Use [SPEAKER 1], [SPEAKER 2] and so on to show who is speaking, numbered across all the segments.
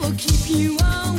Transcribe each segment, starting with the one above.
[SPEAKER 1] will keep you away.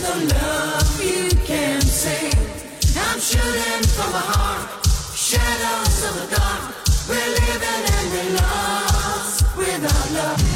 [SPEAKER 1] There's no love you can sing. I'm shooting from a heart, shadows of the dark. We're living and we're lost without love.